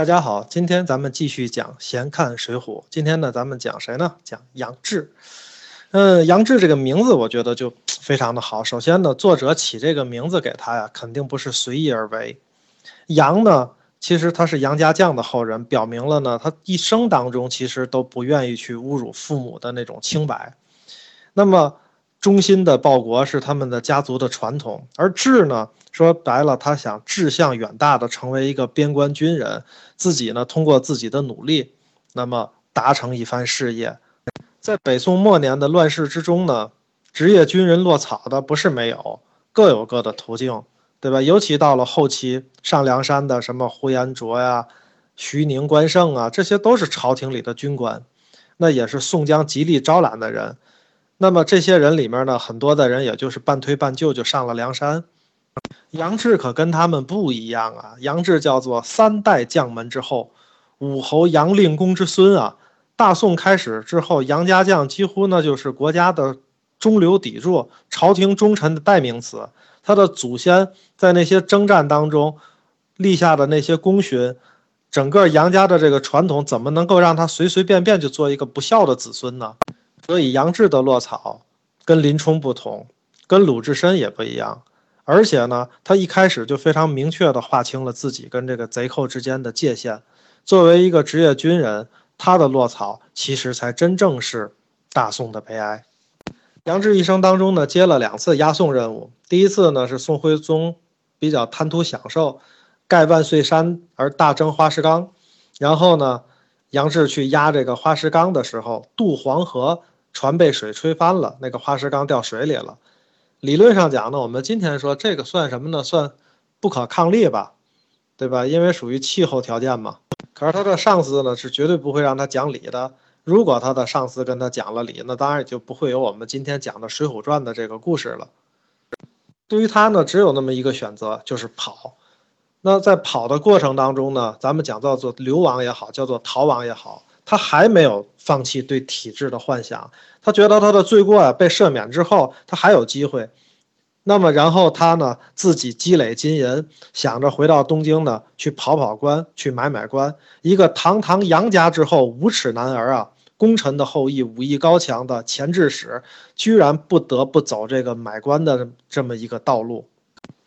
大家好，今天咱们继续讲《闲看水浒》。今天呢，咱们讲谁呢？讲杨志。嗯，杨志这个名字，我觉得就非常的好。首先呢，作者起这个名字给他呀，肯定不是随意而为。杨呢，其实他是杨家将的后人，表明了呢，他一生当中其实都不愿意去侮辱父母的那种清白。那么。忠心的报国是他们的家族的传统，而志呢，说白了，他想志向远大的成为一个边关军人，自己呢通过自己的努力，那么达成一番事业。在北宋末年的乱世之中呢，职业军人落草的不是没有，各有各的途径，对吧？尤其到了后期，上梁山的什么呼延灼呀、徐宁、关胜啊，这些都是朝廷里的军官，那也是宋江极力招揽的人。那么这些人里面呢，很多的人也就是半推半就就上了梁山。杨志可跟他们不一样啊，杨志叫做三代将门之后，武侯杨令公之孙啊。大宋开始之后，杨家将几乎那就是国家的中流砥柱，朝廷忠臣的代名词。他的祖先在那些征战当中立下的那些功勋，整个杨家的这个传统，怎么能够让他随随便便就做一个不孝的子孙呢？所以杨志的落草跟林冲不同，跟鲁智深也不一样，而且呢，他一开始就非常明确地划清了自己跟这个贼寇之间的界限。作为一个职业军人，他的落草其实才真正是大宋的悲哀。杨志一生当中呢，接了两次押送任务，第一次呢是宋徽宗比较贪图享受，盖万岁山而大征花石纲，然后呢，杨志去押这个花石纲的时候渡黄河。船被水吹翻了，那个花石纲掉水里了。理论上讲呢，我们今天说这个算什么呢？算不可抗力吧，对吧？因为属于气候条件嘛。可是他的上司呢，是绝对不会让他讲理的。如果他的上司跟他讲了理，那当然也就不会有我们今天讲的《水浒传》的这个故事了。对于他呢，只有那么一个选择，就是跑。那在跑的过程当中呢，咱们讲叫做流亡也好，叫做逃亡也好。他还没有放弃对体制的幻想，他觉得他的罪过啊被赦免之后，他还有机会。那么，然后他呢自己积累金银，想着回到东京呢去跑跑官，去买买官。一个堂堂杨家之后无耻男儿啊，功臣的后裔，武艺高强的前置使，居然不得不走这个买官的这么一个道路。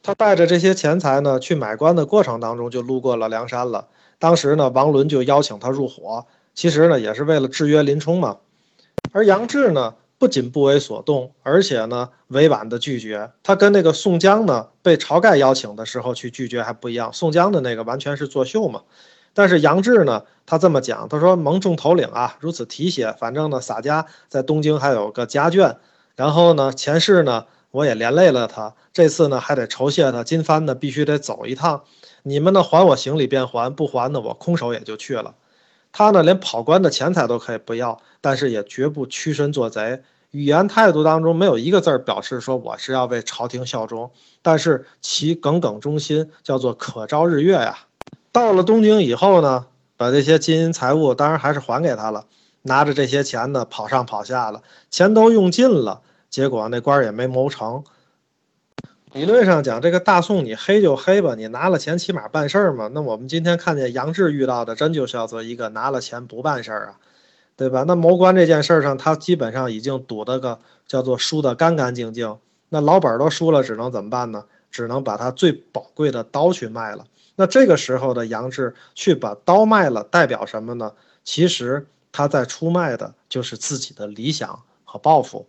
他带着这些钱财呢去买官的过程当中，就路过了梁山了。当时呢，王伦就邀请他入伙。其实呢，也是为了制约林冲嘛。而杨志呢，不仅不为所动，而且呢，委婉的拒绝。他跟那个宋江呢，被晁盖邀请的时候去拒绝还不一样。宋江的那个完全是作秀嘛。但是杨志呢，他这么讲，他说蒙众头领啊，如此提携，反正呢，洒家在东京还有个家眷，然后呢，前世呢，我也连累了他，这次呢，还得酬谢他，金帆呢，必须得走一趟。你们呢，还我行李便还，不还呢，我空手也就去了。他呢，连跑官的钱财都可以不要，但是也绝不屈身做贼。语言态度当中没有一个字儿表示说我是要为朝廷效忠，但是其耿耿忠心叫做可昭日月呀。到了东京以后呢，把这些金银财物当然还是还给他了，拿着这些钱呢跑上跑下了，钱都用尽了，结果那官儿也没谋成。理论上讲，这个大宋你黑就黑吧，你拿了钱起码办事儿嘛。那我们今天看见杨志遇到的，真就叫做一个拿了钱不办事儿啊，对吧？那谋官这件事上，他基本上已经赌的个叫做输得干干净净。那老本都输了，只能怎么办呢？只能把他最宝贵的刀去卖了。那这个时候的杨志去把刀卖了，代表什么呢？其实他在出卖的就是自己的理想和抱负。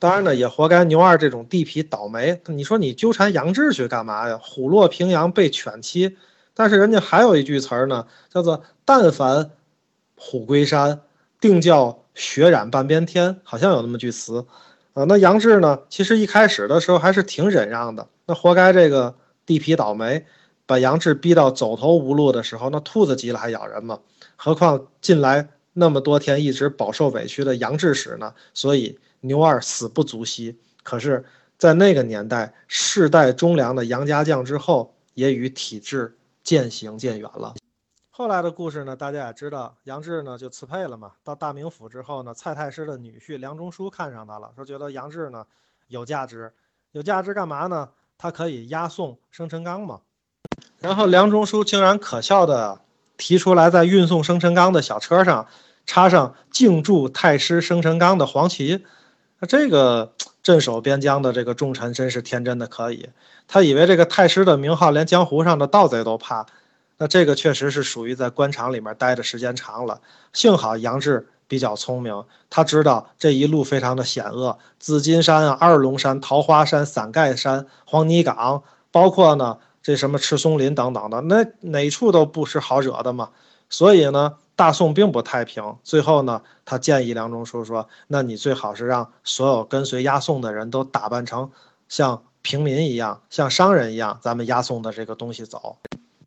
当然呢，也活该牛二这种地痞倒霉。你说你纠缠杨志去干嘛呀？虎落平阳被犬欺，但是人家还有一句词儿呢，叫做“但凡虎归山，定叫血染半边天”，好像有那么句词。啊，那杨志呢，其实一开始的时候还是挺忍让的。那活该这个地痞倒霉，把杨志逼到走投无路的时候，那兔子急了还咬人吗？何况近来那么多天一直饱受委屈的杨志使呢？所以。牛二死不足惜，可是，在那个年代，世代忠良的杨家将之后，也与体制渐行渐远了。后来的故事呢，大家也知道，杨志呢就辞配了嘛。到大名府之后呢，蔡太师的女婿梁中书看上他了，说觉得杨志呢有价值，有价值干嘛呢？他可以押送生辰纲嘛。然后梁中书竟然可笑的提出来，在运送生辰纲的小车上插上“敬祝太师生辰纲”的黄旗。那这个 镇守边疆的这个重臣真是天真的可以，他以为这个太师的名号连江湖上的盗贼都怕。那这个确实是属于在官场里面待的时间长了。幸好杨志比较聪明，他知道这一路非常的险恶，紫金山啊、二龙山、桃花山、伞盖山、黄泥岗，包括呢这什么赤松林等等的，那哪处都不是好惹的嘛。所以呢。大宋并不太平，最后呢，他建议梁中书说：“那你最好是让所有跟随押送的人都打扮成像平民一样，像商人一样，咱们押送的这个东西走。”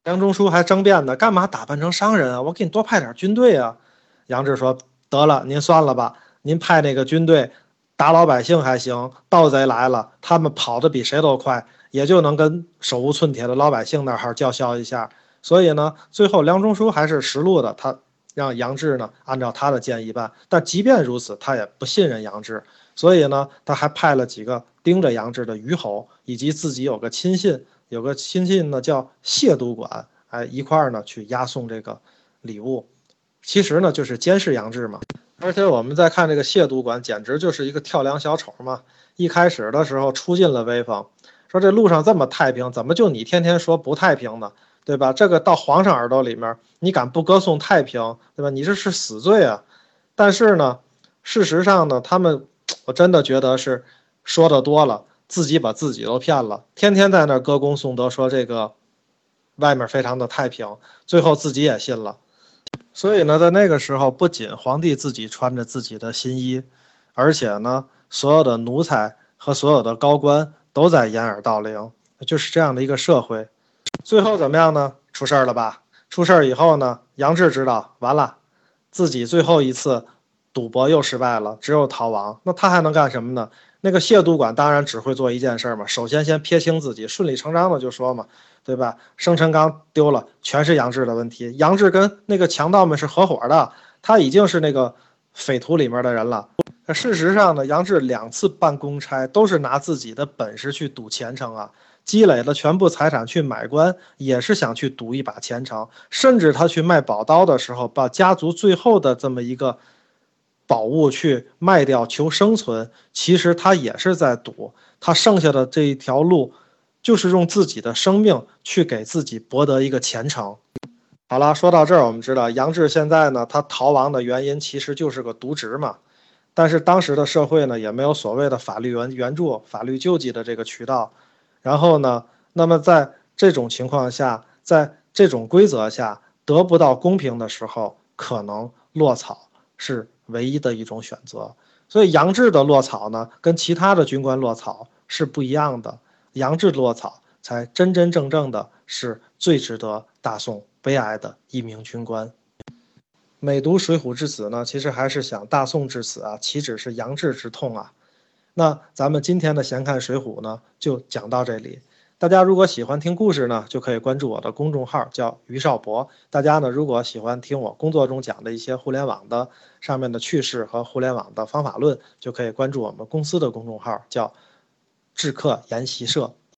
梁中书还争辩呢：“干嘛打扮成商人啊？我给你多派点军队啊！”杨志说：“得了，您算了吧，您派那个军队打老百姓还行，盗贼来了，他们跑得比谁都快，也就能跟手无寸铁的老百姓那儿叫嚣一下。所以呢，最后梁中书还是实录的，他。”让杨志呢按照他的建议办，但即便如此，他也不信任杨志，所以呢，他还派了几个盯着杨志的虞侯，以及自己有个亲信，有个亲信呢叫谢督管，哎，一块儿呢去押送这个礼物，其实呢就是监视杨志嘛。而且我们再看这个谢督管，简直就是一个跳梁小丑嘛。一开始的时候出尽了威风，说这路上这么太平，怎么就你天天说不太平呢？对吧？这个到皇上耳朵里面，你敢不歌颂太平，对吧？你这是死罪啊！但是呢，事实上呢，他们我真的觉得是说的多了，自己把自己都骗了，天天在那歌功颂德，说这个外面非常的太平，最后自己也信了。所以呢，在那个时候，不仅皇帝自己穿着自己的新衣，而且呢，所有的奴才和所有的高官都在掩耳盗铃，就是这样的一个社会。最后怎么样呢？出事儿了吧？出事儿以后呢？杨志知道完了，自己最后一次赌博又失败了，只有逃亡。那他还能干什么呢？那个谢督管当然只会做一件事嘛，首先先撇清自己，顺理成章的就说嘛，对吧？生辰纲丢了，全是杨志的问题。杨志跟那个强盗们是合伙的，他已经是那个匪徒里面的人了。事实上呢，杨志两次办公差都是拿自己的本事去赌前程啊。积累了全部财产去买官，也是想去赌一把前程。甚至他去卖宝刀的时候，把家族最后的这么一个宝物去卖掉求生存，其实他也是在赌。他剩下的这一条路，就是用自己的生命去给自己博得一个前程。好了，说到这儿，我们知道杨志现在呢，他逃亡的原因其实就是个渎职嘛。但是当时的社会呢，也没有所谓的法律援援助、法律救济的这个渠道。然后呢？那么在这种情况下，在这种规则下得不到公平的时候，可能落草是唯一的一种选择。所以杨志的落草呢，跟其他的军官落草是不一样的。杨志落草才真真正正的是最值得大宋悲哀的一名军官。每读《水浒》至此呢，其实还是想大宋至此啊，岂止是杨志之痛啊！那咱们今天的闲看《水浒》呢，就讲到这里。大家如果喜欢听故事呢，就可以关注我的公众号，叫于少博。大家呢，如果喜欢听我工作中讲的一些互联网的上面的趣事和互联网的方法论，就可以关注我们公司的公众号，叫智客研习社。